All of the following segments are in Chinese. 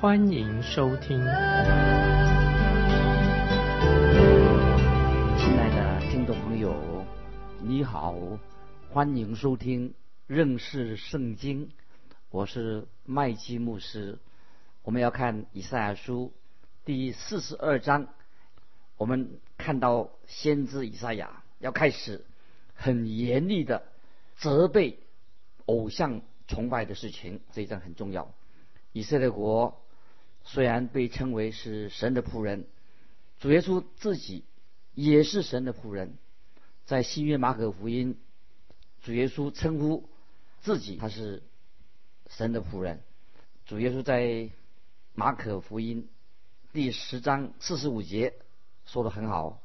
欢迎收听。亲爱的听众朋友，你好，欢迎收听认识圣经。我是麦基牧师。我们要看以赛亚书第四十二章，我们看到先知以赛亚。要开始很严厉的责备偶像崇拜的事情，这一章很重要。以色列国虽然被称为是神的仆人，主耶稣自己也是神的仆人。在新约马可福音，主耶稣称呼自己他是神的仆人。主耶稣在马可福音第十章四十五节说的很好，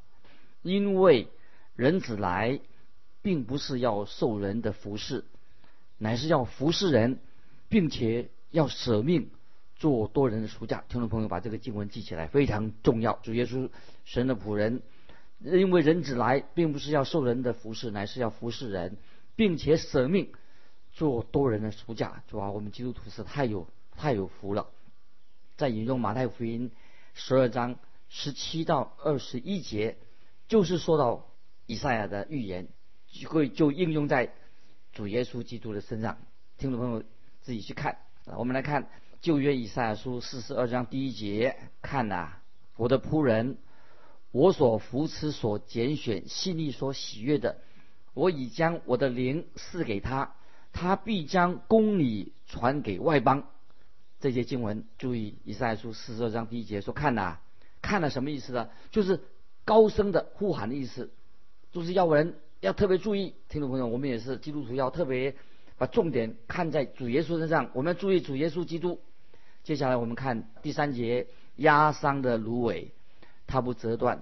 因为。人子来，并不是要受人的服侍，乃是要服侍人，并且要舍命做多人的赎价。听众朋友，把这个经文记起来，非常重要。主耶稣，神的仆人，因为人子来，并不是要受人的服侍，乃是要服侍人，并且舍命做多人的赎价。主啊，我们基督徒是太有太有福了。在引用马太福音十二章十七到二十一节，就是说到。以赛亚的预言会就应用在主耶稣基督的身上，听众朋友自己去看。我们来看旧约以赛亚书四十二章第一节，看呐，我的仆人，我所扶持、所拣选、心里所喜悦的，我已将我的灵赐给他，他必将公理传给外邦。这些经文，注意以赛亚书四十二章第一节说，看呐，看了什么意思呢？就是高声的呼喊的意思。就是要人要特别注意，听众朋友，我们也是基督徒，要特别把重点看在主耶稣身上。我们要注意主耶稣基督。接下来我们看第三节，压伤的芦苇，它不折断；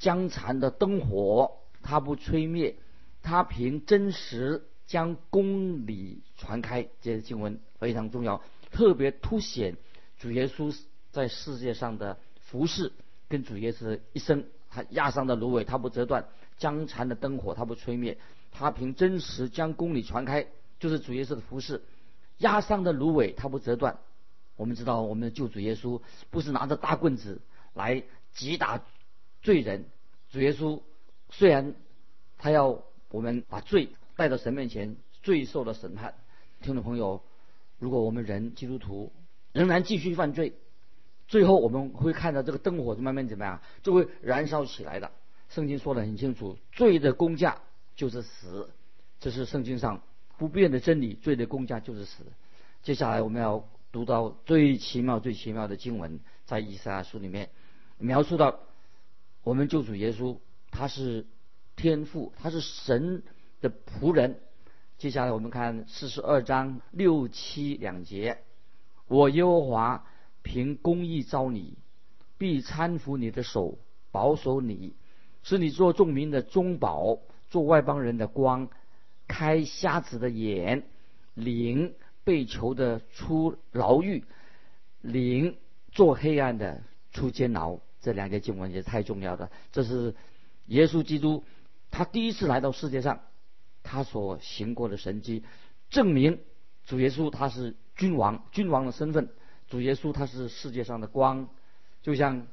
将残的灯火，它不吹灭。它凭真实将公理传开。这些经文非常重要，特别凸显主耶稣在世界上的服饰跟主耶稣的一生。他压伤的芦苇，它不折断。将残的灯火，它不吹灭；他凭真实将公理传开，就是主耶稣的服饰。压伤的芦苇，它不折断。我们知道，我们的救主耶稣不是拿着大棍子来击打罪人。主耶稣虽然他要我们把罪带到神面前，罪受了审判。听众朋友，如果我们人基督徒仍然继续犯罪，最后我们会看到这个灯火慢慢怎么样，就会燃烧起来的。圣经说的很清楚，罪的工价就是死，这是圣经上不变的真理。罪的工价就是死。接下来我们要读到最奇妙、最奇妙的经文，在以赛亚书里面描述到我们救主耶稣，他是天父，他是神的仆人。接下来我们看四十二章六七两节：我耶和华凭公义招你，必搀扶你的手，保守你。是你做众民的中保，做外邦人的光，开瞎子的眼，领被囚的出牢狱，灵做黑暗的出监牢。这两节经文也太重要了。这是耶稣基督他第一次来到世界上，他所行过的神迹，证明主耶稣他是君王，君王的身份。主耶稣他是世界上的光，就像。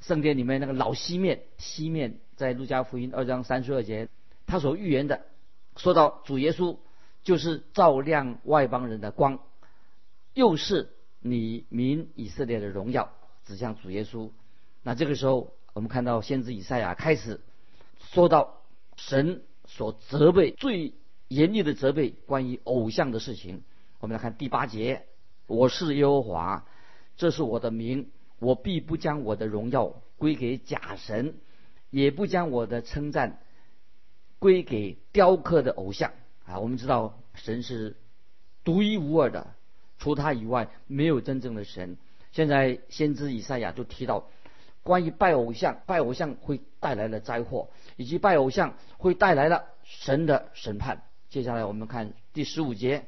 圣殿里面那个老西面，西面在路加福音二章三十二节，他所预言的，说到主耶稣就是照亮外邦人的光，又是你民以色列的荣耀，指向主耶稣。那这个时候，我们看到先知以赛亚开始说到神所责备最严厉的责备关于偶像的事情。我们来看第八节：我是耶和华，这是我的名。我必不将我的荣耀归给假神，也不将我的称赞归给雕刻的偶像啊！我们知道神是独一无二的，除他以外没有真正的神。现在先知以赛亚就提到，关于拜偶像，拜偶像会带来的灾祸，以及拜偶像会带来了神的审判。接下来我们看第十五节，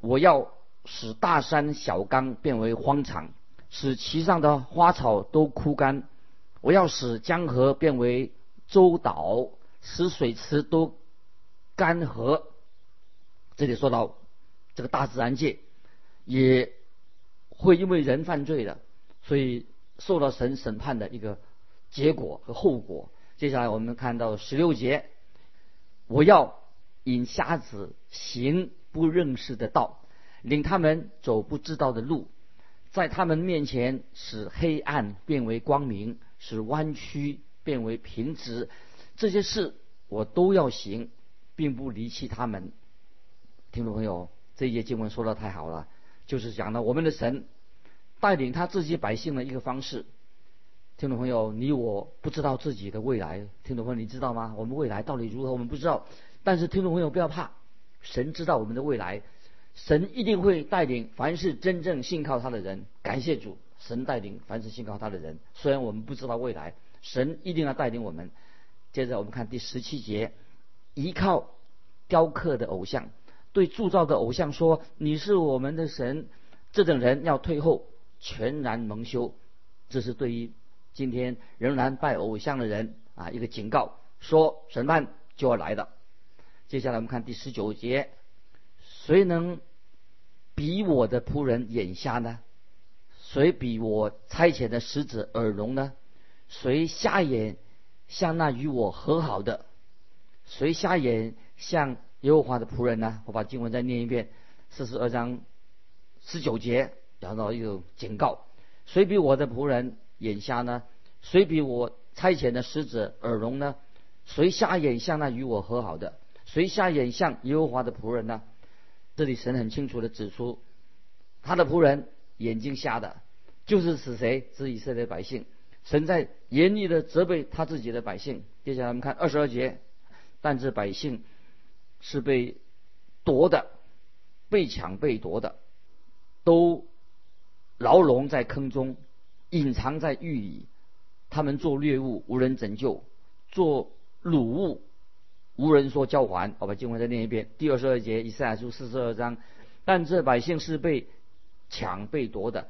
我要使大山小冈变为荒场，使其上的花草都枯干；我要使江河变为洲岛，使水池都干涸。这里说到这个大自然界也。会因为人犯罪的，所以受到神审判的一个结果和后果。接下来我们看到十六节，我要引瞎子行不认识的道，领他们走不知道的路，在他们面前使黑暗变为光明，使弯曲变为平直。这些事我都要行，并不离弃他们。听众朋友，这一节经文说的太好了。就是讲了我们的神带领他自己百姓的一个方式。听众朋友，你我不知道自己的未来，听众朋友你知道吗？我们未来到底如何？我们不知道。但是听众朋友不要怕，神知道我们的未来，神一定会带领凡是真正信靠他的人。感谢主，神带领凡是信靠他的人。虽然我们不知道未来，神一定要带领我们。接着我们看第十七节，依靠雕刻的偶像。对铸造的偶像说：“你是我们的神。”这等人要退后，全然蒙羞。这是对于今天仍然拜偶像的人啊一个警告，说审判就要来了。接下来我们看第十九节：谁能比我的仆人眼瞎呢？谁比我差遣的使者耳聋呢？谁瞎眼像那与我和好的？谁瞎眼像？耶和华的仆人呢？我把经文再念一遍，四十二章十九节然后一个警告：谁比我的仆人眼瞎呢？谁比我差遣的使者耳聋呢？谁瞎眼像那与我和好的？谁瞎眼像耶和华的仆人呢？这里神很清楚的指出，他的仆人眼睛瞎的，就是指谁？指以色列百姓。神在严厉的责备他自己的百姓。接下来我们看二十二节，但这百姓。是被夺的，被抢被夺的，都牢笼在坑中，隐藏在狱里。他们做掠物，无人拯救；做掳物，无人说交还。我把经文再念一遍：第二十二节，以赛亚书四十二章。但这百姓是被抢被夺的，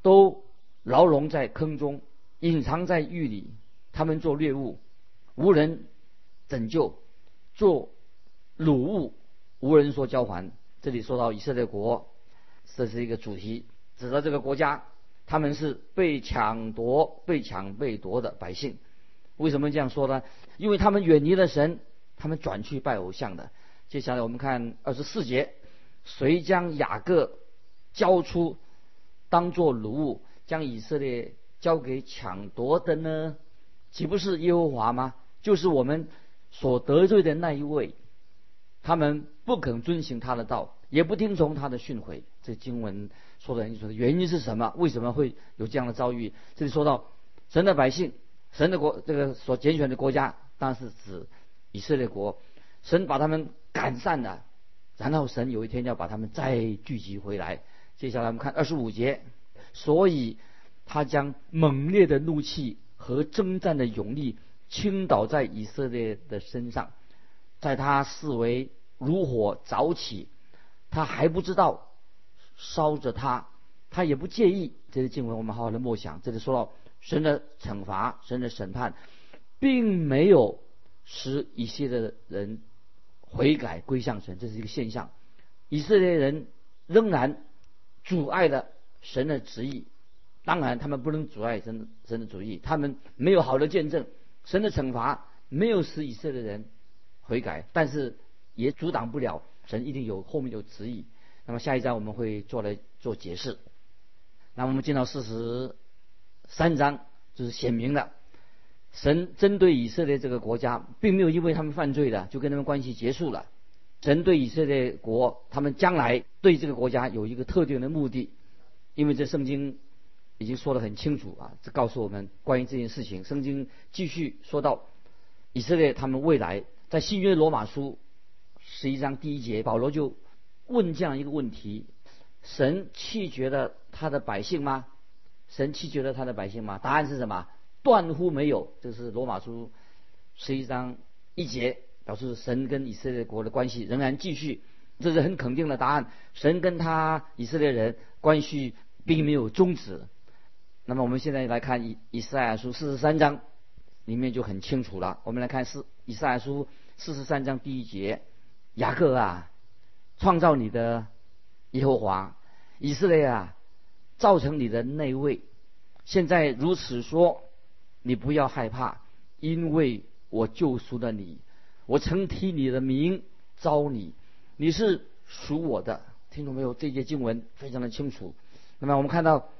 都牢笼在坑中，隐藏在狱里。他们做掠物，无人拯救；做掳物无人说交还。这里说到以色列国，这是一个主题，指的这个国家，他们是被抢夺、被抢被夺的百姓。为什么这样说呢？因为他们远离了神，他们转去拜偶像的。接下来我们看二十四节，谁将雅各交出，当作掳物，将以色列交给抢夺的呢？岂不是耶和华吗？就是我们所得罪的那一位。他们不肯遵行他的道，也不听从他的训诲。这经文说的很清楚，原因是什么？为什么会有这样的遭遇？这里说到神的百姓，神的国，这个所拣选的国家，当然是指以色列国。神把他们赶散了，然后神有一天要把他们再聚集回来。接下来我们看二十五节，所以他将猛烈的怒气和征战的勇力倾倒在以色列的身上，在他视为。如火早起，他还不知道烧着他，他也不介意。这些经文我们好好的默想。这里说到神的惩罚，神的审判，并没有使以色列的人悔改归向神，这是一个现象。以色列人仍然阻碍了神的旨意。当然，他们不能阻碍神神的旨意，他们没有好的见证。神的惩罚没有使以色列人悔改，但是。也阻挡不了神一定有后面有旨意。那么下一章我们会做来做解释。那我们进到四十三章，就是显明了神针对以色列这个国家，并没有因为他们犯罪了就跟他们关系结束了。神对以色列国，他们将来对这个国家有一个特定的目的，因为这圣经已经说得很清楚啊，这告诉我们关于这件事情。圣经继续说到以色列他们未来在新约罗马书。十一章第一节，保罗就问这样一个问题：神弃绝了他的百姓吗？神弃绝了他的百姓吗？答案是什么？断乎没有。这是罗马书十一章一节，表示神跟以色列国的关系仍然继续，这是很肯定的答案。神跟他以色列人关系并没有终止。那么我们现在来看以以赛亚书四十三章，里面就很清楚了。我们来看四以赛亚书四十三章第一节：雅各啊，创造你的耶和华，以色列啊。造成你的内位，现在如此说，你不要害怕，因为我救赎了你，我曾替你的名招你，你是属我的。听懂没有？这节经文非常的清楚。那么我们看到，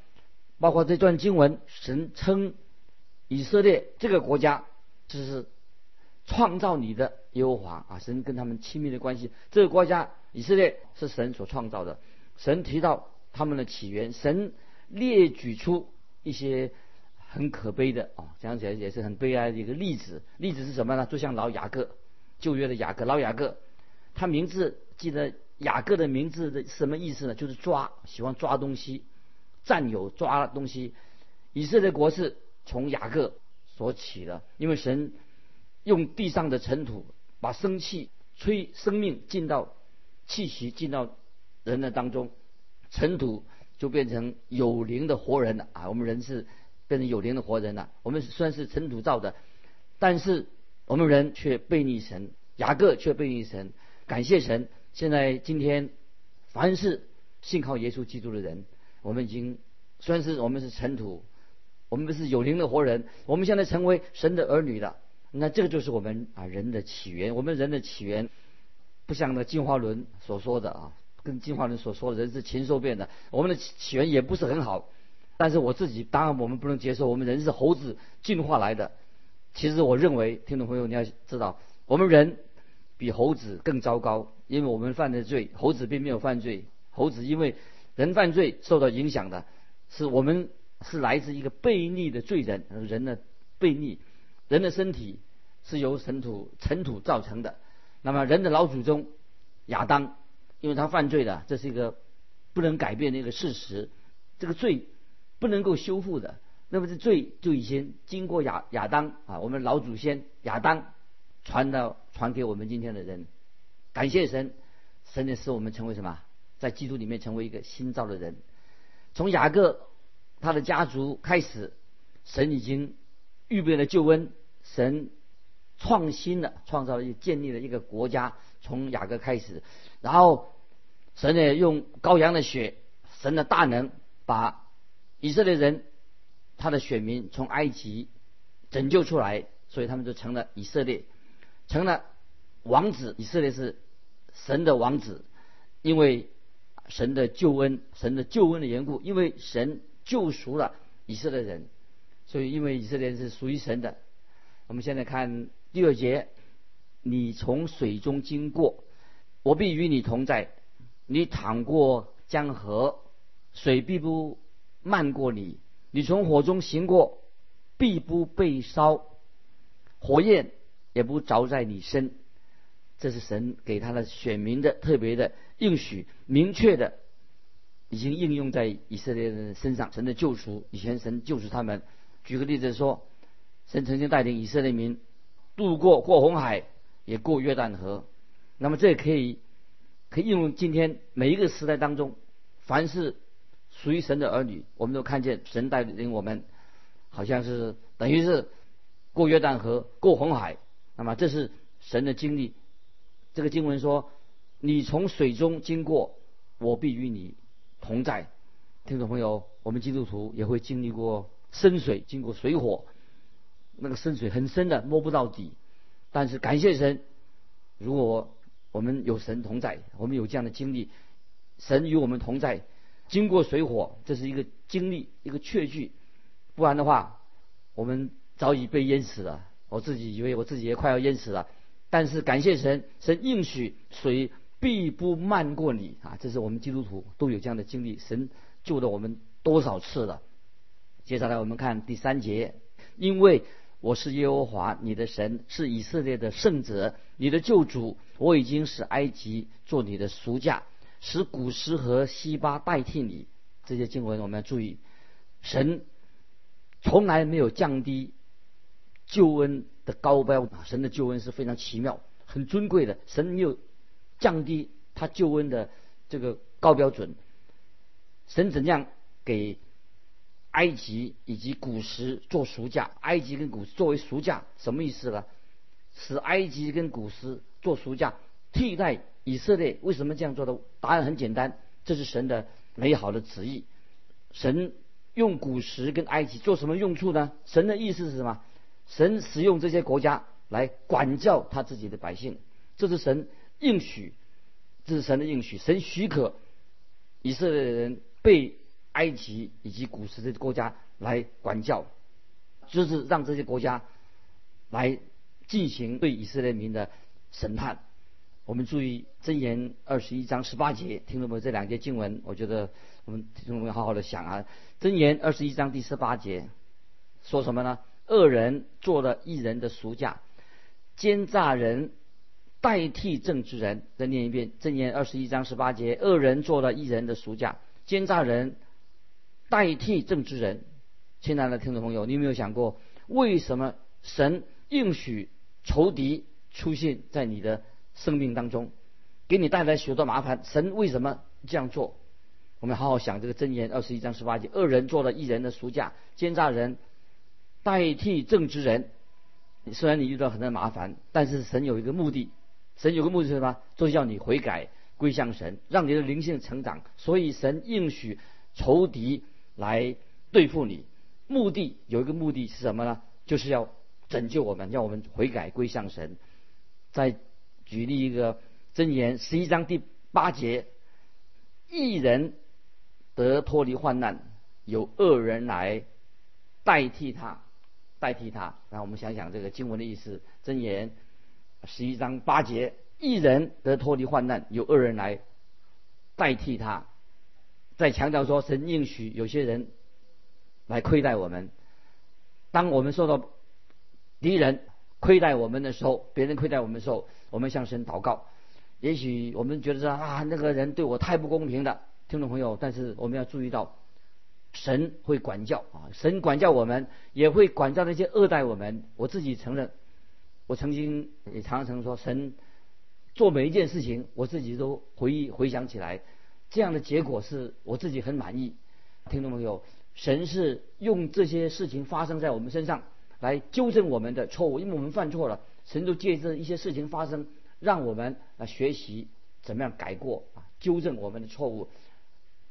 包括这段经文，神称以色列这个国家就是创造你的耶和华啊，神跟他们亲密的关系。这个国家以色列是神所创造的，神提到。他们的起源，神列举出一些很可悲的啊，讲起来也是很悲哀的一个例子。例子是什么呢？就像老雅各，旧约的雅各，老雅各，他名字记得雅各的名字的什么意思呢？就是抓，喜欢抓东西，占有抓东西。以色列国是从雅各所起的，因为神用地上的尘土把生气吹生命进到气息进到人的当中。尘土就变成有灵的活人了啊！我们人是变成有灵的活人了。我们虽然是尘土造的，但是我们人却背逆神，雅各却背逆神。感谢神，现在今天凡是信靠耶稣基督的人，我们已经虽然是我们是尘土，我们不是有灵的活人，我们现在成为神的儿女了。那这个就是我们啊人的起源。我们人的起源不像那进化论所说的啊。跟进化论所说的人是禽兽变的，我们的起源也不是很好。但是我自己当然我们不能接受，我们人是猴子进化来的。其实我认为，听众朋友你要知道，我们人比猴子更糟糕，因为我们犯的罪，猴子并没有犯罪。猴子因为人犯罪受到影响的，是我们是来自一个悖逆的罪人，人的悖逆，人的身体是由尘土尘土造成的。那么人的老祖宗亚当。因为他犯罪了，这是一个不能改变的一个事实，这个罪不能够修复的。那么这罪就已经经过亚亚当啊，我们老祖先亚当传到传给我们今天的人。感谢神，神也使我们成为什么，在基督里面成为一个新造的人。从雅各他的家族开始，神已经预备了救恩，神创新了，创造了一建立了一个国家。从雅各开始。然后，神呢用羔羊的血，神的大能，把以色列人他的选民从埃及拯救出来，所以他们就成了以色列，成了王子。以色列是神的王子，因为神的救恩，神的救恩的缘故，因为神救赎了以色列人，所以因为以色列人是属于神的。我们现在看第二节，你从水中经过。我必与你同在，你淌过江河，水必不漫过你；你从火中行过，必不被烧，火焰也不着在你身。这是神给他的选民的特别的应许，明确的已经应用在以色列人身上。神的救赎，以前神救赎他们。举个例子说，神曾经带领以色列民渡过过红海，也过约旦河。那么这也可以，可以应用今天每一个时代当中，凡是属于神的儿女，我们都看见神带领我们，好像是等于是过约旦河、过红海。那么这是神的经历。这个经文说：“你从水中经过，我必与你同在。”听众朋友，我们基督徒也会经历过深水，经过水火，那个深水很深的，摸不到底。但是感谢神，如果我们有神同在，我们有这样的经历，神与我们同在，经过水火，这是一个经历，一个确据。不然的话，我们早已被淹死了。我自己以为我自己也快要淹死了，但是感谢神，神应许水必不漫过你啊！这是我们基督徒都有这样的经历，神救了我们多少次了。接下来我们看第三节，因为。我是耶和华你的神，是以色列的圣者，你的救主。我已经使埃及做你的赎价，使古时和西巴代替你。这些经文我们要注意，神从来没有降低救恩的高标，神的救恩是非常奇妙、很尊贵的。神没有降低他救恩的这个高标准。神怎样给埃及以及古时做赎价？埃及跟古时作为赎价，什么意思呢？使埃及跟古时做赎价，替代以色列。为什么这样做的？答案很简单，这是神的。美好的旨意，神用古时跟埃及做什么用处呢？神的意思是什么？神使用这些国家来管教他自己的百姓，这是神应许，这是神的应许。神许可以色列人被埃及以及古时的国家来管教，就是让这些国家来进行对以色列民的审判。我们注意箴言二十一章十八节，听懂没有？这两节经文，我觉得我们听众们好好的想啊。箴言二十一章第十八节说什么呢？恶人做了一人的赎价，奸诈人代替正直人。再念一遍箴言二十一章十八节：恶人做了一人的赎价，奸诈人代替正直人。亲爱的听众朋友，你有没有想过，为什么神应许仇敌出现在你的？生命当中，给你带来许多麻烦。神为什么这样做？我们好好想这个箴言二十一章十八节：恶人做了一人的赎价，奸诈人代替正直人。虽然你遇到很多麻烦，但是神有一个目的，神有个目的是什么？就是要你悔改归向神，让你的灵性成长。所以神应许仇敌来对付你，目的有一个目的是什么呢？就是要拯救我们，要我们悔改归向神，在。举例一个箴言，十一章第八节：一人得脱离患难，有恶人来代替他，代替他。让我们想想这个经文的意思。箴言十一章八节：一人得脱离患难，有恶人来代替他。在强调说，神应许有些人来亏待我们。当我们受到敌人亏待我们的时候，别人亏待我们的时候。我们向神祷告，也许我们觉得说啊，那个人对我太不公平了，听众朋友。但是我们要注意到，神会管教啊，神管教我们，也会管教那些恶待我们。我自己承认，我曾经也常常说，神做每一件事情，我自己都回忆回想起来，这样的结果是我自己很满意。听众朋友，神是用这些事情发生在我们身上来纠正我们的错误，因为我们犯错了。神就借着一些事情发生，让我们来学习怎么样改过啊，纠正我们的错误。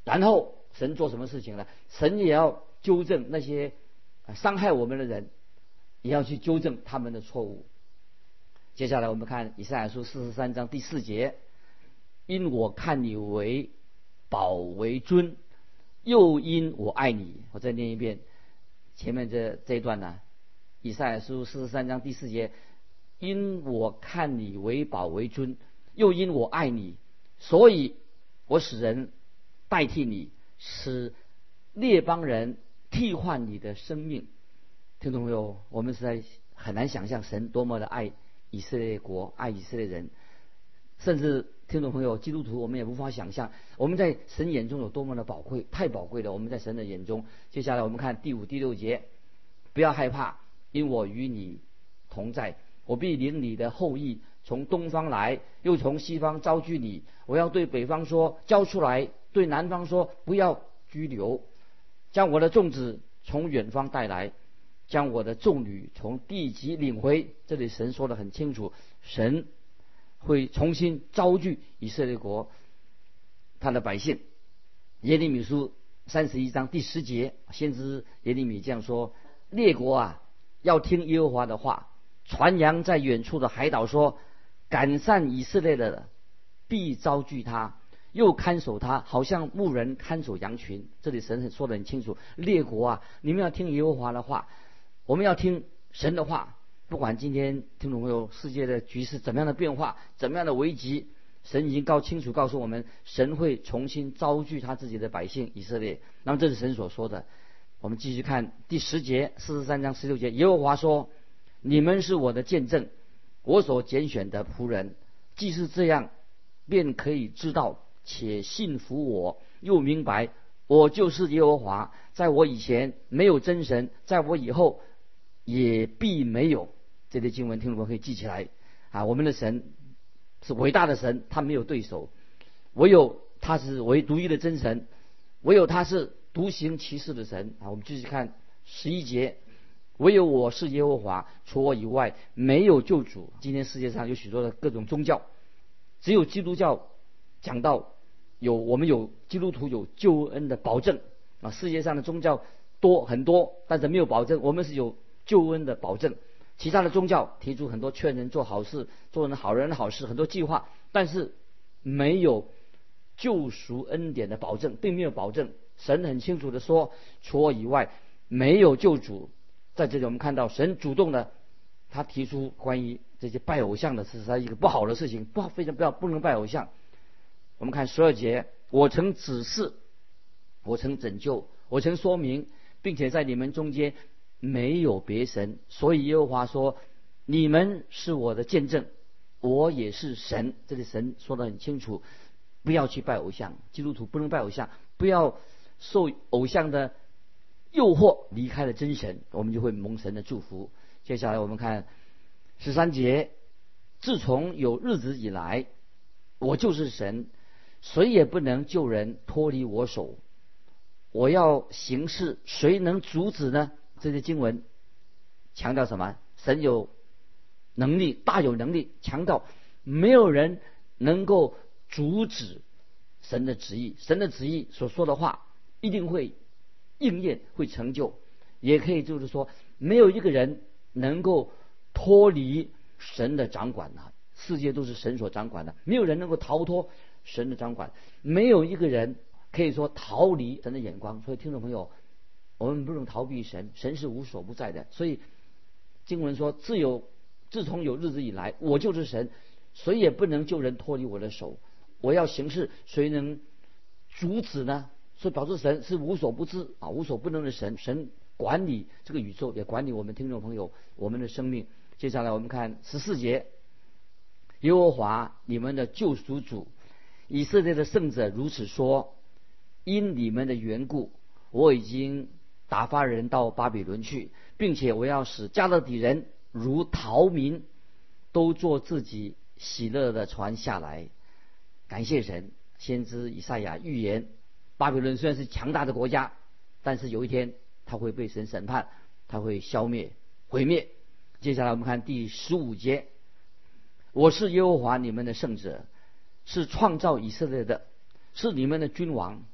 然后神做什么事情呢？神也要纠正那些伤害我们的人，也要去纠正他们的错误。接下来我们看以赛亚书四十三章第四节：因我看你为宝为尊，又因我爱你。我再念一遍前面这这一段呢，以赛亚书四十三章第四节。因我看你为宝为尊，又因我爱你，所以我使人代替你，使列邦人替换你的生命。听懂没有？我们实在很难想象神多么的爱以色列国，爱以色列人，甚至听众朋友，基督徒我们也无法想象我们在神眼中有多么的宝贵，太宝贵了。我们在神的眼中。接下来我们看第五、第六节，不要害怕，因我与你同在。我必领你的后裔从东方来，又从西方招聚你。我要对北方说交出来，对南方说不要拘留。将我的众子从远方带来，将我的众女从地极领回。这里神说的很清楚，神会重新招聚以色列国他的百姓。耶利米书三十一章第十节，先知耶利米这样说：列国啊，要听耶和华的话。传扬在远处的海岛说：“赶散以色列的，必遭拒他，又看守他，好像牧人看守羊群。”这里神说的很清楚：列国啊，你们要听耶和华的话，我们要听神的话。不管今天听众朋友，世界的局势怎么样的变化，怎么样的危机，神已经告清楚告诉我们，神会重新招聚他自己的百姓以色列。那么这是神所说的。我们继续看第十节，四十三章十六节，耶和华说。你们是我的见证，我所拣选的仆人。既是这样，便可以知道且信服我，又明白我就是耶和华，在我以前没有真神，在我以后也必没有。这些经文听众们可以记起来啊！我们的神是伟大的神，他没有对手，唯有他是唯独一的真神，唯有他是独行其事的神啊！我们继续看十一节。唯有我是耶和华，除我以外没有救主。今天世界上有许多的各种宗教，只有基督教讲到有我们有基督徒有救恩的保证啊。世界上的宗教多很多，但是没有保证。我们是有救恩的保证。其他的宗教提出很多劝人做好事、做人好人的好事，很多计划，但是没有救赎恩典的保证，并没有保证。神很清楚的说，除我以外没有救主。在这里，我们看到神主动的，他提出关于这些拜偶像的，是他一个不好的事情，不好，非常不要不能拜偶像。我们看十二节，我曾指示，我曾拯救，我曾说明，并且在你们中间没有别神，所以耶和华说，你们是我的见证，我也是神。这里神说的很清楚，不要去拜偶像，基督徒不能拜偶像，不要受偶像的。诱惑离开了真神，我们就会蒙神的祝福。接下来我们看十三节：自从有日子以来，我就是神，谁也不能救人脱离我手。我要行事，谁能阻止呢？这些经文强调什么？神有能力，大有能力，强调没有人能够阻止神的旨意。神的旨意所说的话一定会。应验会成就，也可以就是说，没有一个人能够脱离神的掌管的，世界都是神所掌管的，没有人能够逃脱神的掌管，没有一个人可以说逃离神的眼光。所以，听众朋友，我们不能逃避神，神是无所不在的。所以，经文说：“自有自从有日子以来，我就是神，谁也不能救人脱离我的手。我要行事，谁能阻止呢？”所以表示神是无所不知啊，无所不能的神。神管理这个宇宙，也管理我们听众朋友我们的生命。接下来我们看十四节：耶和华你们的救赎主，以色列的圣者如此说：因你们的缘故，我已经打发人到巴比伦去，并且我要使加勒底人如逃民，都做自己喜乐的船下来。感谢神，先知以赛亚预言。巴比伦虽然是强大的国家，但是有一天他会被神审判，他会消灭、毁灭。接下来我们看第十五节：“我是耶和华你们的圣者，是创造以色列的，是你们的君王。”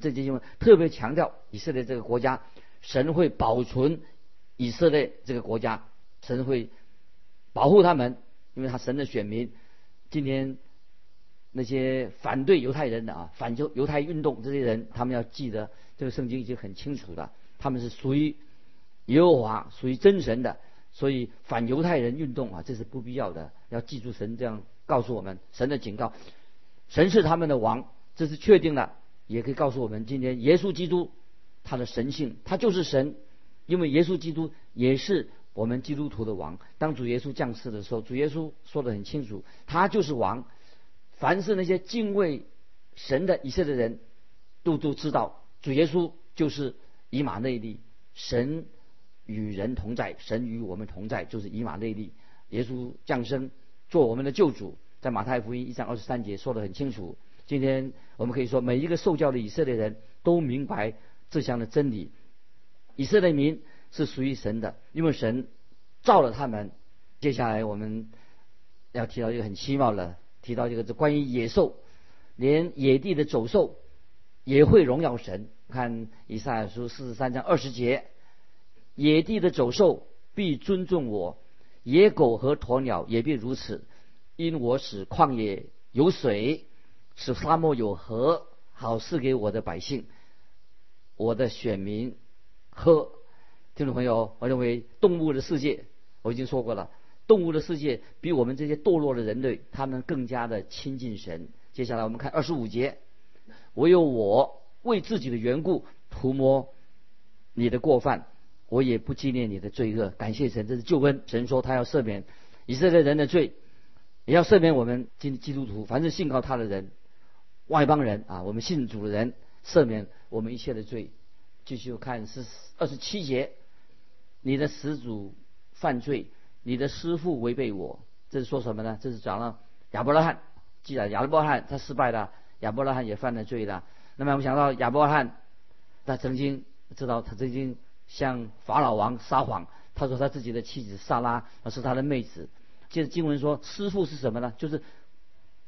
这节经文特别强调以色列这个国家，神会保存以色列这个国家，神会保护他们，因为他神的选民。今天。那些反对犹太人的啊，反犹犹太运动这些人，他们要记得这个圣经已经很清楚了，他们是属于耶和华，属于真神的，所以反犹太人运动啊，这是不必要的。要记住神这样告诉我们，神的警告，神是他们的王，这是确定的。也可以告诉我们，今天耶稣基督他的神性，他就是神，因为耶稣基督也是我们基督徒的王。当主耶稣降世的时候，主耶稣说的很清楚，他就是王。凡是那些敬畏神的一切的人，都都知道主耶稣就是以马内利，神与人同在，神与我们同在，就是以马内利。耶稣降生做我们的救主，在马太福音一章二十三节说得很清楚。今天我们可以说，每一个受教的以色列人都明白这项的真理：以色列民是属于神的，因为神造了他们。接下来我们要提到一个很奇妙的。提到这个，这关于野兽，连野地的走兽也会荣耀神。看以赛亚书四十三章二十节，野地的走兽必尊重我，野狗和鸵鸟也必如此，因我使旷野有水，使沙漠有河，好赐给我的百姓，我的选民喝。听众朋友，我认为动物的世界，我已经说过了。动物的世界比我们这些堕落的人类，他们更加的亲近神。接下来我们看二十五节，唯有我为自己的缘故涂抹你的过犯，我也不纪念你的罪恶。感谢神，这是救恩。神说他要赦免以色列人的罪，也要赦免我们基基督徒，凡是信靠他的人，外邦人啊，我们信主的人赦免我们一切的罪。继续看是二十七节，你的始祖犯罪，你的师傅违背我，这是说什么呢？这是讲了亚伯拉罕，既然亚伯拉罕他失败了，亚伯拉罕也犯了罪了。那么我们想到亚伯拉罕，他曾经知道他曾经向法老王撒谎，他说他自己的妻子萨拉是他的妹子。接着经文说，师傅是什么呢？就是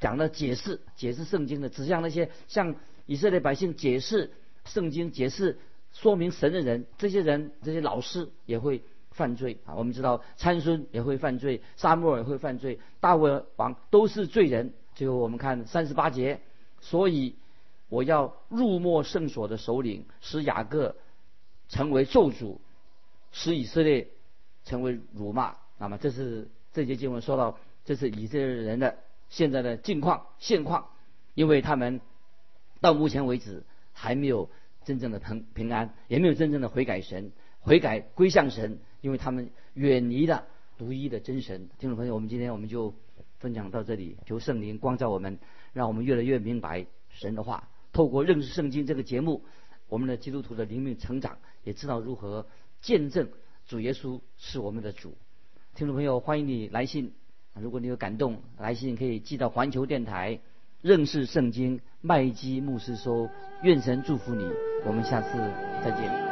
讲的解释解释圣经的，指向那些向以色列百姓解释圣经、解释说明神的人。这些人这些老师也会犯罪啊！我们知道参孙也会犯罪，沙漠也会犯罪，大卫王都是罪人。最后我们看三十八节，所以我要入没圣所的首领，使雅各成为咒诅，使以色列成为辱骂。那么这是。这节经文说到，这是以色列人的现在的境况现况，因为他们到目前为止还没有真正的平平安，也没有真正的悔改神，悔改归向神，因为他们远离了独一的真神。听众朋友，我们今天我们就分享到这里，求圣灵光照我们，让我们越来越明白神的话。透过认识圣经这个节目，我们的基督徒的灵命成长，也知道如何见证主耶稣是我们的主。听众朋友，欢迎你来信。如果你有感动，来信可以寄到环球电台认识圣经麦基牧师说。愿神祝福你，我们下次再见。